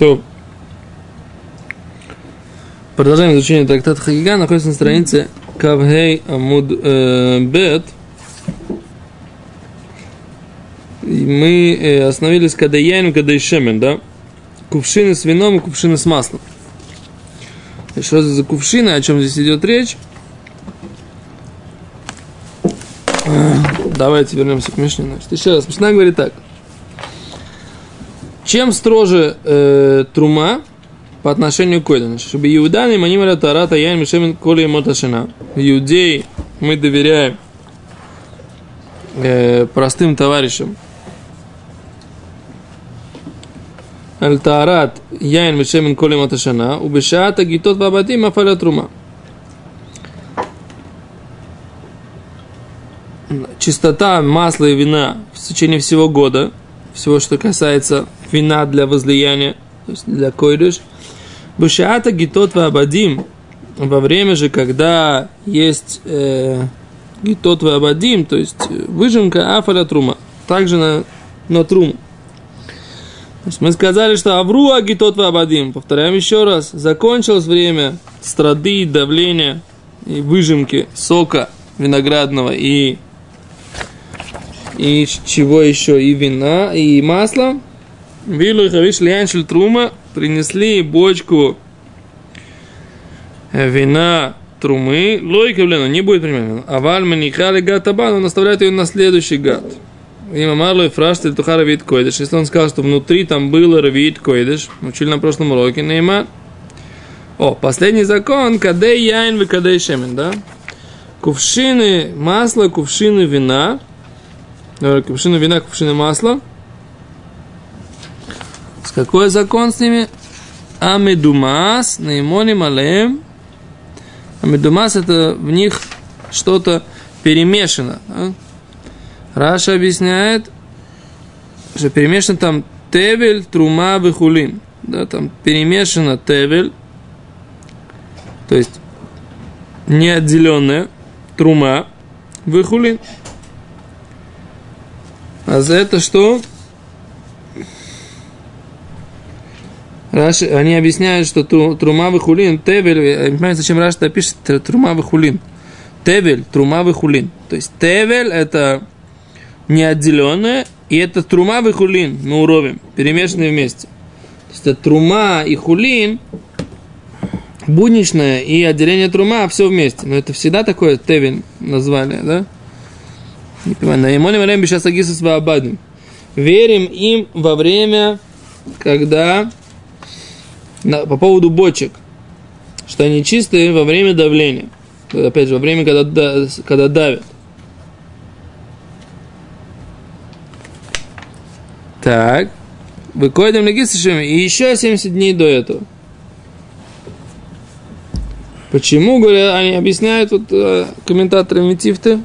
То продолжаем изучение трактата Хагига, находится на странице Кавгей Амуд э, Бет. Мы э, остановились когда яйн, когда шемен, да? Кувшины с вином и кувшины с маслом. Что это за кувшины, о чем здесь идет речь? Давайте вернемся к Мишне. Еще раз, Мишна говорит так. Чем строже э, трума по отношению к Койдану? Чтобы иуданы манимара тарата яйн мишемен коли моташина. Иудеи мы доверяем э, простым товарищам. Аль-Таарат яйн мишемен коли моташина. Убешата гитот бабатим афаля трума. чистота масла и вина в течение всего года, всего, что касается вина для возлияния, то есть для койдыш. Бушиата гитот абадим, во время же, когда есть э, гитот абадим, то есть выжимка афаля трума, также на, на труму. То есть мы сказали, что Авруа гитот абадим, повторяем еще раз, закончилось время страды, давления и выжимки сока виноградного и и чего еще, и вина, и масло. Вилу хавиш ляншель трума принесли бочку э, вина трумы, лойка, блин, не будет примерно. А вальма не хали гад табан, он оставляет ее на следующий гад. Има марло и фраштель тухара вид койдыш. Если он сказал, что внутри там было равид койдыш, учили на прошлом уроке, нейма. О, последний закон, кадей яйн вы кадей шемен, да? Кувшины масла, кувшины вина – кувшины вина, кувшины масла. С какой закон с ними? Амедумас, наимони малем. Амедумас это в них что-то перемешано. Да? Раша объясняет, что перемешано там тевель, трума, бехулин. Да, там перемешано тевель, то есть неотделенная трума, выхулин. А за это что? Раши, они объясняют, что трума хулин, тевель, не понимаю, зачем Раши пишет трума хулин. Тевель, трума хулин. То есть тевель это неотделенное, и это трума хулин, мы уровень, перемешанные вместе. То есть это трума и хулин, будничное и отделение трума, все вместе. Но это всегда такое тевель назвали, да? Не понимаю. Наимони Марем сейчас Агисус Ваабадим. Верим им во время, когда на, по поводу бочек, что они чистые во время давления. Опять же, во время, когда, когда давят. Так. Выходим легистышами и еще 70 дней до этого. Почему, говорят, они объясняют вот э, комментаторы Метифты,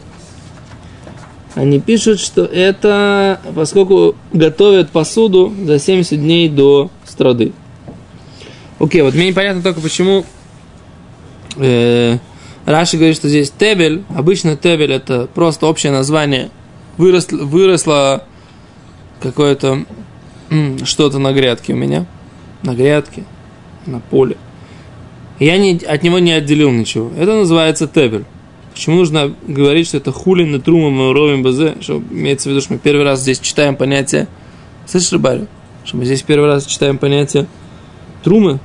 они пишут, что это поскольку готовят посуду за 70 дней до страды. Окей, вот мне непонятно только почему э, Раши говорит, что здесь тебель, обычно тебель это просто общее название, выросло, выросло какое-то что-то на грядке у меня, на грядке, на поле. Я не, от него не отделил ничего. Это называется тебель. Почему нужно говорить, что это хулин на трума мы ровим базе, что имеется в виду, что мы первый раз здесь читаем понятие, слышишь, Рыбарь, что мы здесь первый раз читаем понятие трумы,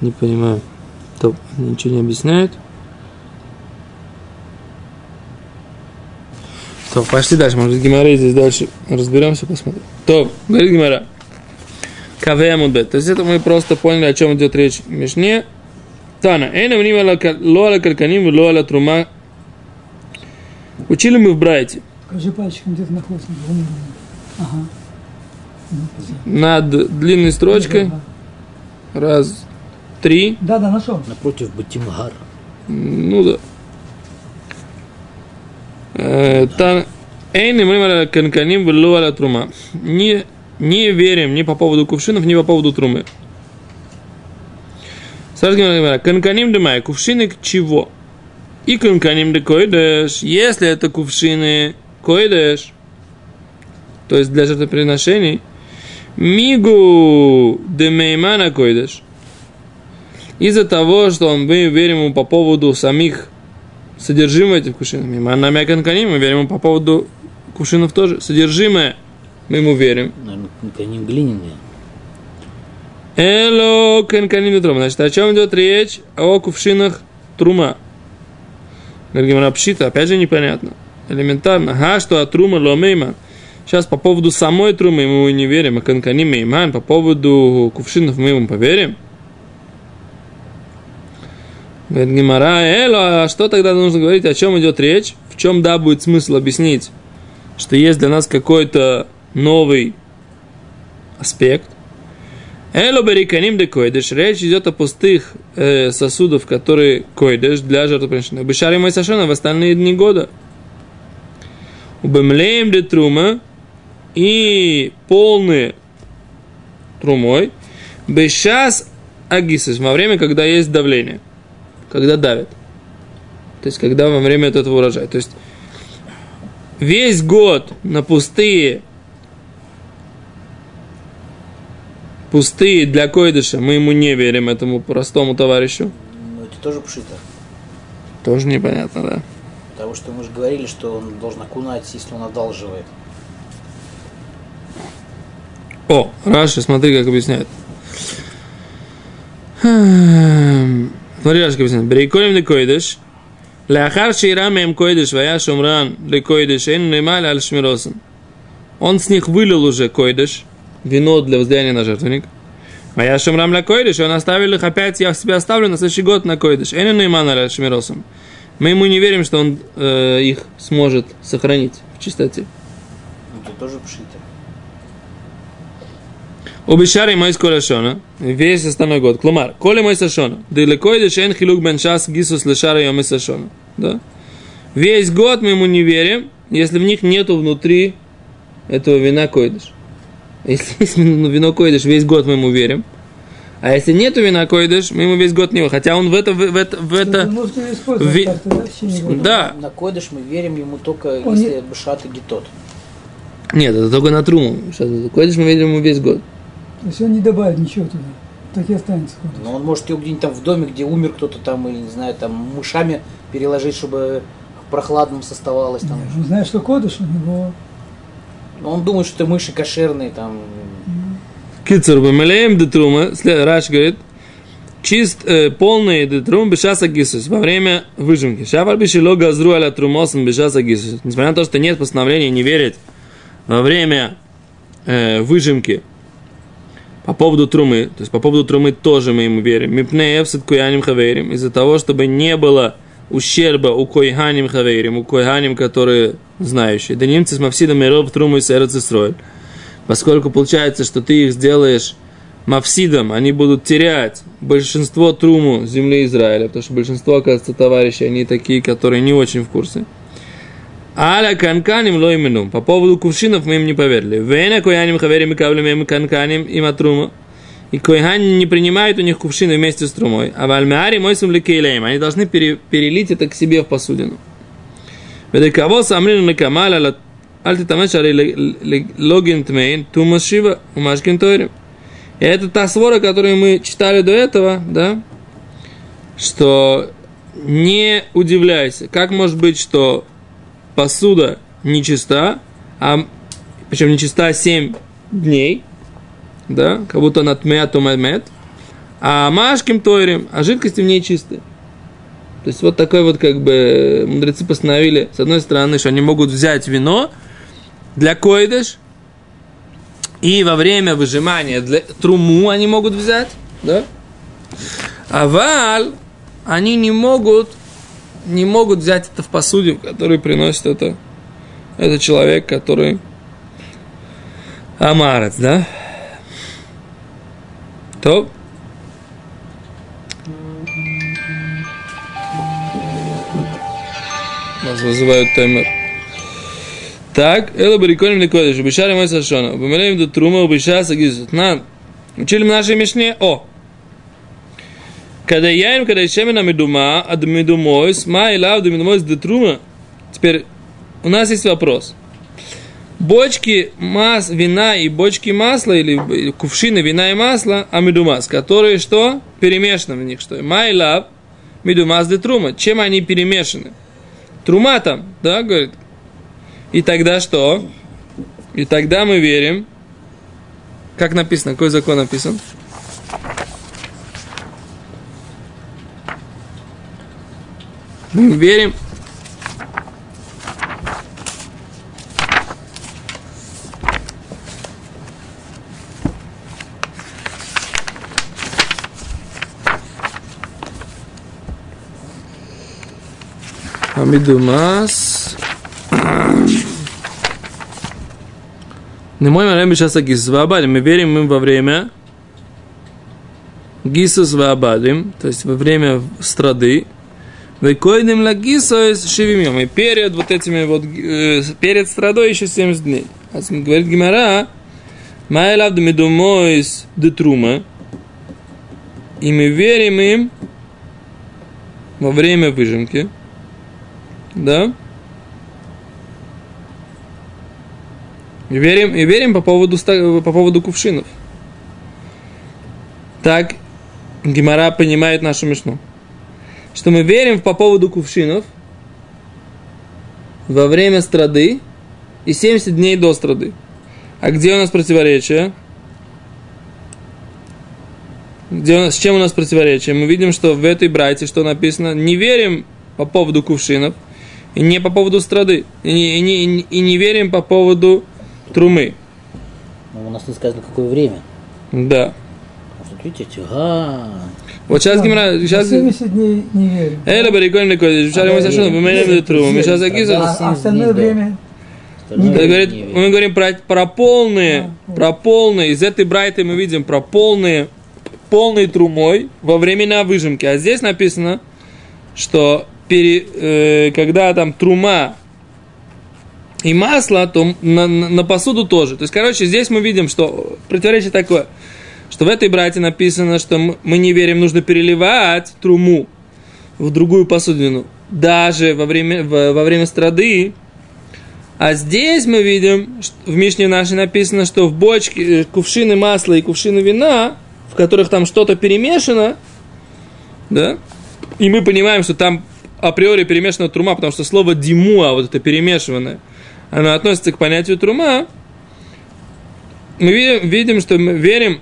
Не понимаю. Топ, ничего не объясняет. То, пошли дальше, может Гимара здесь дальше разберемся, посмотрим. То, говорит Гимара. Мудбет. То есть это мы просто поняли, о чем идет речь в Мишне. Тана, эйна мним лоала кальканим, лоала трума. Учили мы в Брайте. Покажи пальчиком, где ты находишься. Ага. Над длинной строчкой. Раз, три. Да, да, нашел. Напротив Батимгар. Ну да. Эйн мы канканим в трума. Не, не верим ни по поводу кувшинов, ни по поводу трумы. Спрашивает Гимара, канканим демай, кувшины к чего? И канканим де койдеш, если это кувшины койдеш, то есть для жертвоприношений, мигу демеймана койдеш, из-за того, что мы верим ему по поводу самих содержимого этих кувшинов. Мимана мяканканим, мы верим ему по поводу кувшинов тоже. Содержимое мы ему верим. Наверное, канканим глиняные. Эло канканим трума. Значит, о чем идет речь? О кувшинах трума. Говорим, пшита, опять же непонятно. Элементарно. Га, что от трума ломейма. Сейчас по поводу самой трумы мы не верим, а канканим мейман, по поводу кувшинов мы ему поверим. Говорит Гимара, Эло, а что тогда нужно говорить, о чем идет речь? В чем, да, будет смысл объяснить, что есть для нас какой-то новый аспект? Эло бериканим де койдеш. Речь идет о пустых э, сосудов, которые койдеш для жертвоприношения. Бешари мой сашона в остальные дни года. Убемлеем де трума и полные трумой. Бешас агисис. Во время, когда есть давление когда давят. То есть, когда во время этого урожая. То есть, весь год на пустые, пустые для койдыша, мы ему не верим, этому простому товарищу. Ну, это тоже пшита. Тоже непонятно, да. Потому что мы же говорили, что он должен окунать, если он одалживает. О, Раша, смотри, как объясняет. Хм. Смотри, Рашка объясняет. Берейкоем лекойдеш. Ляхар шейра мем койдеш, вая шумран лекойдеш, эн немаль аль шмиросен. Он с них вылил уже койдеш, вино для воздаяния на жертвенник. Вая шумрам ля койдеш, он оставил их опять, я себе оставлю на следующий год на койдеш. Эн немаль аль шмиросен. Мы ему не верим, что он э, их сможет сохранить в чистоте. Это тоже пшита. Убишари мой скорошона, весь остальной год. Клумар, коли мой сашона, койда шен хилук бен шас гисус лешара йоми сашона. Да? Весь год мы ему не верим, если в них нету внутри этого вина койдыш. Если есть вино койдыш, весь год мы ему верим. А если нету вина койдыш, мы ему весь год не верим. Хотя он в это... В, в это, в это ви- да, в. На койдыш мы верим ему только, Он если бешат и гетот. Нет, это только на труму. Сейчас, койдыш мы видим ему весь год. То есть он не добавит ничего туда. Так и останется. ходить. Но он может его где-нибудь там в доме, где умер кто-то там, или, не знаю, там мышами переложить, чтобы прохладным составалось там. Он знает, что кодыш у него. Но он думает, что это мыши кошерные там. Кицур, бемелеем де трума, след- Раш говорит, чист, э, полный де трум бешаса гисус, во время выжимки. Шафар бишило газру аля трумосом бешаса гисус. Несмотря на то, что нет постановления не верить во время э, выжимки по поводу трумы, то есть по поводу трумы тоже мы ему верим. Мипне эфсет куяним хаверим, из-за того, чтобы не было ущерба у койханим хаверим, у койханим, которые знающие. Да немцы с мавсидом и роб труму и. Поскольку получается, что ты их сделаешь мавсидом, они будут терять большинство труму земли Израиля, потому что большинство, оказывается, товарищей, они такие, которые не очень в курсе. Аля канканим ло имену. По поводу кувшинов мы им не поверили. Вена кояним хаверим и кавлем им канканим им атрума. И койхани не принимают у них кувшины вместе с трумой. А вальмеари мой сум лекейлеем. Они должны пере- перелить это к себе в посудину. Ведекаво самрину лекамаля ла Аль ты тамеш ари логин тмейн тума шива умашкин тойрим. И это та свора, которую мы читали до этого, да, что не удивляйся, как может быть, что посуда нечиста, а причем нечиста 7 дней, да, как будто она тмея тумамет, а машким тойрим, а жидкости в ней чистые. То есть вот такой вот как бы мудрецы постановили, с одной стороны, что они могут взять вино для койдыш, и во время выжимания для труму они могут взять, да? А валь они не могут, не могут взять это в посуде, в которую приносит это, это человек, который амарец, да? То нас вызывают таймер. Так, это бариконим лекодиш, убишари мой сашона, убимелеем до трума, убиша сагизут. На, учили мы нашей мишне, о, Когда яим, когда шемена медума, а медумойс, ма и лав, медумойс детрума. Теперь у нас есть вопрос. Бочки мас, вина и бочки масла, или кувшины вина и масла, а медумас, которые что? Перемешаны в них, что? Ма и лав, медумас детрума. Чем они перемешаны? Трума там, да, говорит. И тогда что? И тогда мы верим, как написано, какой закон написан? Мы верим. Амидумас. Не мой время сейчас гисус вабадим. Мы верим им во время гисус вабадим, то есть во время страды. Векойдем лагисоис шивим И перед вот этими вот, э, перед страдой еще 70 дней. А говорит Гимара, Майлав медумоис детрума. И мы верим им во время выжимки. Да? И верим, и верим по поводу, по поводу кувшинов. Так Гимара понимает нашу мишну что мы верим по поводу кувшинов во время страды и 70 дней до страды. А где у нас противоречие? Где у нас, с чем у нас противоречие? Мы видим, что в этой брайте, что написано, не верим по поводу кувшинов, не по поводу страды, и не, и не, и не верим по поводу трумы. Но у нас не сказано, какое время. Да. Вот видите, а, вот сейчас Гимара... Сейчас... 70 дней не верим. Эля барикон не кодиш. Вчера мы совершенно поменяли трубу. Мы сейчас агиза... А остальное время... Говорит, мы говорим про, про полные, про полные, из этой брайты мы видим про полные, полной трумой во времена выжимки. А здесь написано, что пере, э, когда там трума и масло, то на, на, на посуду тоже. То есть, короче, здесь мы видим, что противоречие такое – что в этой брате написано, что мы не верим, нужно переливать труму в другую посудину, даже во время, во время страды. А здесь мы видим, в Мишне нашей написано, что в бочке э, кувшины масла и кувшины вина, в которых там что-то перемешано, да, и мы понимаем, что там априори перемешана трума, потому что слово димуа, вот это перемешиванное, оно относится к понятию трума, мы видим, видим что мы верим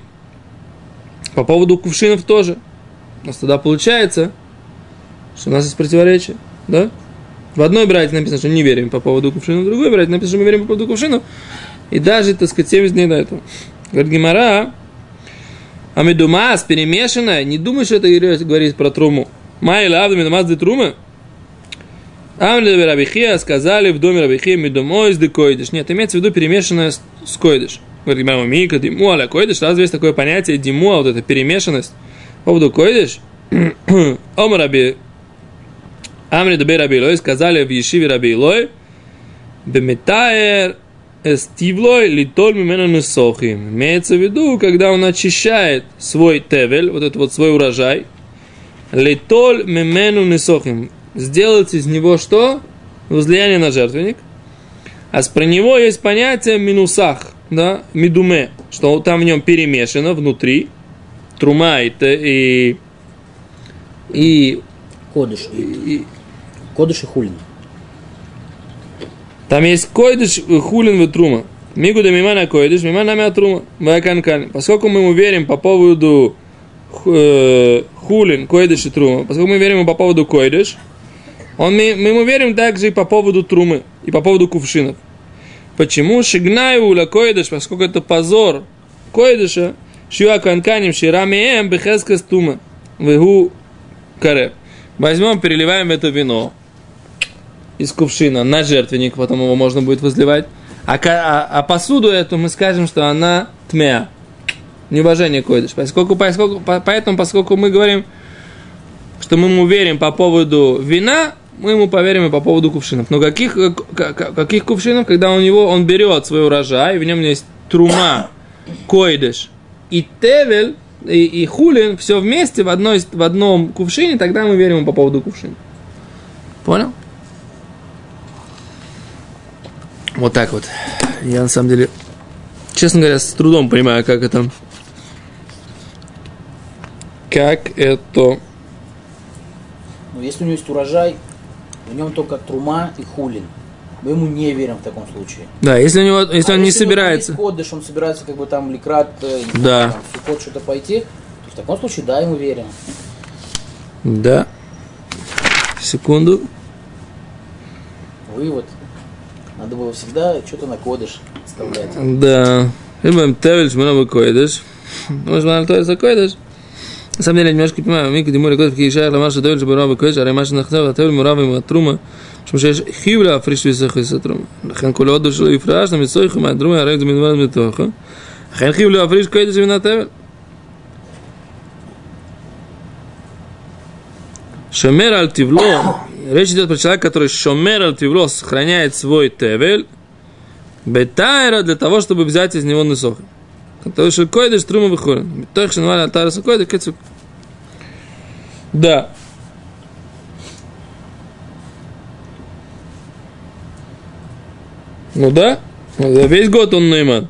по поводу кувшинов тоже. У нас тогда получается, что у нас есть противоречие. Да? В одной брате написано, что не верим по поводу кувшинов, в другой брате написано, что мы верим по поводу кувшинов. И даже, так сказать, 70 дней до этого. Говорит Гимара, а медумас перемешанная, не думай, что это говорит про труму. Май лавда медумас де трумы. Амли Рабихия сказали в доме Рабихия медумой с декойдиш. Нет, имеется в виду перемешанная с, койдиш. Говорит, мама Мика, Диму, аля койдыш, разве есть такое понятие Диму, вот эта перемешанность по поводу койдыш? Ома раби, Амри дабей раби Илой, сказали в Ешиве раби Илой, Беметаер эстивлой литоль мимена несохим. Имеется в виду, когда он очищает свой тевель, вот этот вот свой урожай, литоль мимену несохим. Сделать из него что? Возлияние на жертвенник. А про него есть понятие минусах – да, медуме, что там в нем перемешано внутри, трума и, и, и Кодыш. И, кодыш и хулин. Там есть койдыш, хулин и трума. Мигу да мимана койдыш, мимана мя трума. Поскольку мы ему верим по поводу э, хулин, койдыш и трума, поскольку мы верим по поводу койдыш, он, мы, мы ему верим также и по поводу трумы, и по поводу кувшинов. Почему? Шигнаю ула койдыш, поскольку это позор койдыша, шиуа канканим ширамеем бехеска стума. Вегу каре. Возьмем, переливаем это вино из кувшина на жертвенник, потом его можно будет возливать. А, а, а посуду эту мы скажем, что она тмея. Неуважение койдыш. Поскольку, поскольку, поэтому, поскольку мы говорим, что мы ему верим по поводу вина, мы ему поверим и по поводу кувшинов. Но каких, э, каких кувшинов, когда у него, он берет свой урожай, в нем есть трума, койдыш и тевель, и, и хулин, все вместе в, одной, в одном кувшине, тогда мы верим по поводу кувшина. Понял? Вот так вот. Я на самом деле, честно говоря, с трудом понимаю, как это... Как это... Но если у него есть урожай, в нем только трума и хулин. Мы ему не верим в таком случае. Да, если у него, если А он не у него собирается. кодыш, он собирается как бы там ликрат, э, не Да. там, в Суккот что-то пойти, то в таком случае да, ему верим. Да. Секунду. Вывод. Надо было всегда что-то на кодыш вставлять. Да. Либо Тевель Шманова Койдыш. Может, то это Койдыш? На самом деле, я немножко понимаю, мы где море кодов, какие шайр, ламаша дойль, чтобы рабы кодж, а ремаша нахтав, а тойль мурава ему атрума, что шеш хивля африш висах из атрума. Хан куле оду шело ифраш, на митсойху, ма атрума, а рейд минвар митоха. Хан хивля африш кодж, вина тавель. Шомер аль тивло. Речь идет про человека, который шомер аль тивло, сохраняет свой тевель, бетайра для того, чтобы взять из него Нисоха. носохи. Который шелкоидыш трума выхорен. Бетойх шенваля алтараса койда кецук. Да. Ну да, за весь год он найман.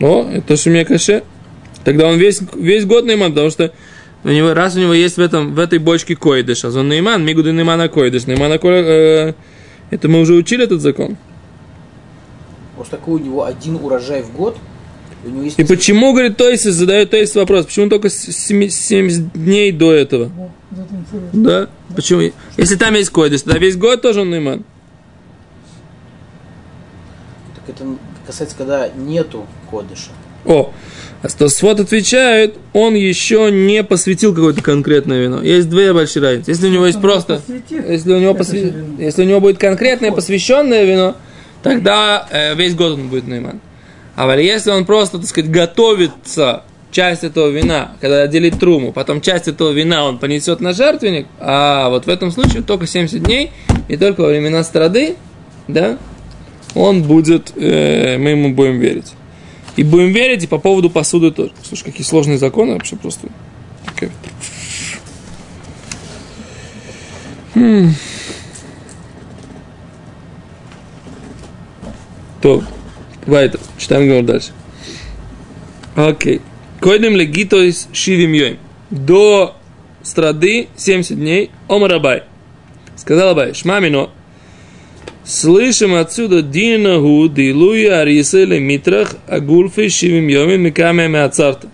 О, это же мне каше. Тогда он весь, весь год найман, потому что у него, раз у него есть в, этом, в этой бочке койдыш, а он найман, мигуды наймана койдыш, наймана койдыш, э, это мы уже учили этот закон. Просто такой у него один урожай в год, у есть... И почему, говорит, Тойс задает Тойс вопрос, почему только с- семи- 70 дней до этого? Это интересно. Да? Почему? Если там есть койдыш, тогда весь год тоже он найман. Так это касается, когда нету кодыша. О, а Стосфот отвечает, он еще не посвятил какое-то конкретное вино. Есть две большие разницы. Если у него есть Он просто, если у него, посвя- если у него будет конкретное посвященное вино, тогда э, весь год он будет найман. А если он просто, так сказать, готовится часть этого вина, когда отделит труму, потом часть этого вина он понесет на жертвенник, а вот в этом случае только 70 дней, и только во времена страды, да, он будет, э, мы ему будем верить. И будем верить и по поводу посуды тоже. Слушай, какие сложные законы вообще просто. Хм. То, Вайтер, читаем говорю дальше. Окей. Койдем легитоис шивим йоим. До страды 70 дней омарабай. Сказал Абай, шмамино, Слышим отсюда Динаху Дилуя Ариселе Митрах Агульфы Шивим Йомин Микаме Меацарта.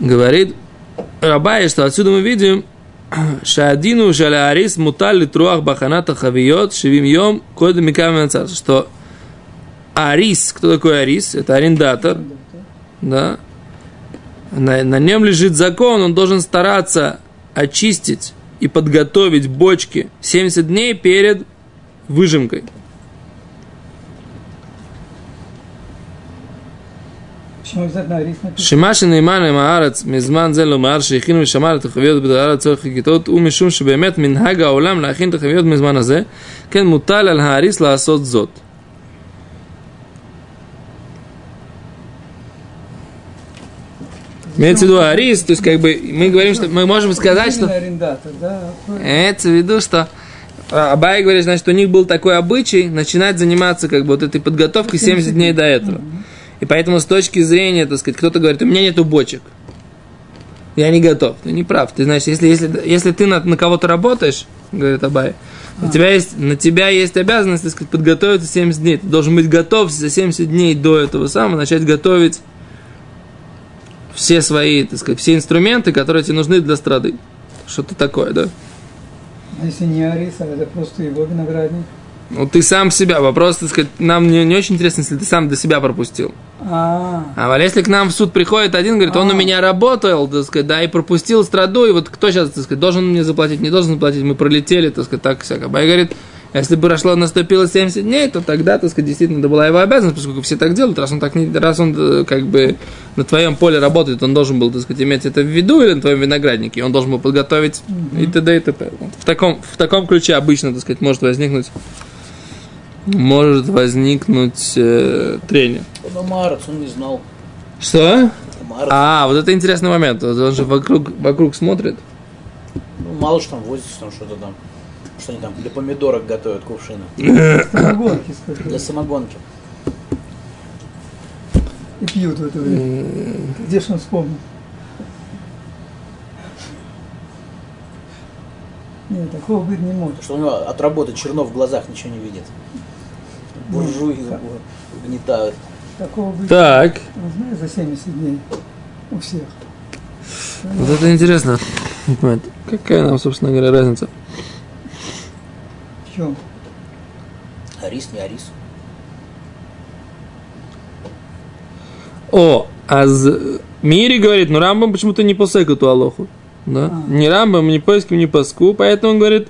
Говорит Рабай, что отсюда мы видим Шадину Шаля Арис Мутали Труах Баханата Хавиот Шивим Йом Микаме Меацарта. Что Арис, кто такой Арис? Это арендатор, да? На, на нем лежит закон, он должен стараться очистить и подготовить бочки 70 дней перед выжимкой. Почему обязательно рис написано? שמע שנאמן עם הארץ מזמן זה לומר שהכינו ושמר את החביות בדרך צורך חגיתות ומשום שבאמת מנהג העולם להכין את החביות מזמן הזה כן מוטל על האריס לעשות זאת. Имеется в виду арис, то есть как бы мы говорим, что мы можем сказать, что Именно арендатор, да. Имеется в виду, что а, Абай говорит, значит, у них был такой обычай начинать заниматься как бы вот этой подготовкой 70 дней до этого. И поэтому с точки зрения, так сказать, кто-то говорит, у меня нету бочек. Я не готов. Ты не прав. Ты знаешь, если, если, если ты на, на кого-то работаешь, говорит Абай, у тебя есть, на тебя есть обязанность, так сказать, подготовиться 70 дней. Ты должен быть готов за 70 дней до этого самого начать готовить все свои, так сказать, все инструменты, которые тебе нужны для страды. Что-то такое, да? А если не арис, а это просто его виноградник. Ну, ты сам себя. Вопрос, так сказать, нам не, не очень интересно, если ты сам до себя пропустил. А, А вот если к нам в суд приходит один, говорит, он у А. меня работал, так сказать, да, и пропустил страду, и вот кто сейчас, так сказать, должен мне заплатить, не должен заплатить, мы пролетели, так сказать, так всяко. Бай говорит, если бы прошло, наступило 70 дней, то тогда, так сказать, действительно, это была его обязанность, поскольку все так делают, раз он так не, раз он, э, как бы, на твоем поле работает, он должен был, так сказать, иметь это в виду, или на твоем винограднике, он должен был подготовить и т.д. и т.п. Вот В таком, в таком ключе обычно, так сказать, может возникнуть может возникнуть э, трение. Он Марец, он не знал. Что? Марец, А, вот это интересный момент. Вот Он же вокруг, вокруг смотрит. ну, мало что там возится, там что-то там. Что они там для помидорок готовят кувшины. Самогонки, скажи. Для самогонки. И пьют в это время. Где ж он вспомнил? Нет, такого быть не может. Что у него от работы чернов в глазах ничего не видит. Буржуи угнетают. Такого быть Так, знаешь, за 70 дней у всех. вот это интересно. Какая нам, собственно говоря, разница? В чем? Арис, не арис. О, а з- Мири говорит, ну Рамбам почему-то не посек эту Алоху. Да? А. Ни Рамбам, ни поиском, ни паску, поэтому он говорит,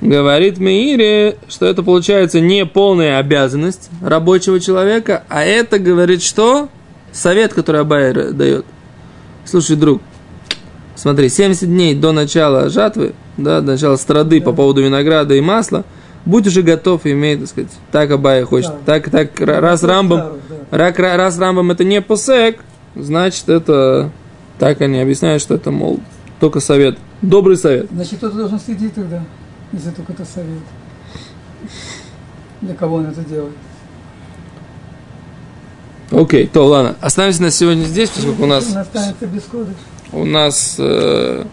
говорит Мири, что это получается не полная обязанность рабочего человека, а это говорит что? Совет, который Абай р- дает. Слушай, друг, смотри, 70 дней до начала жатвы, да, до начала страды по поводу винограда и масла, будь уже готов иметь, так сказать, так Абай хочет, Да. так, так, ра- раз Старых, да. Раз Рамбам это не посек, значит это так они объясняют, что это, мол, только совет. Добрый совет. Значит, кто-то должен следить тогда, если только это совет. Для кого он это делает? Окей, то ладно. Оставимся на сегодня здесь, поскольку у нас, у нас э,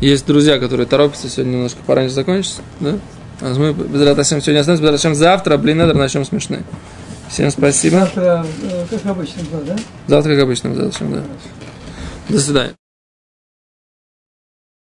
есть друзья, которые торопятся сегодня немножко пораньше закончится. Да? А мы без Раташем сегодня останемся, без Раташем завтра, блин, надо начнем смешные. Всем спасибо. Завтра, э, как обычно, да? Завтра, как обычно, без Раташем, да. До свидания.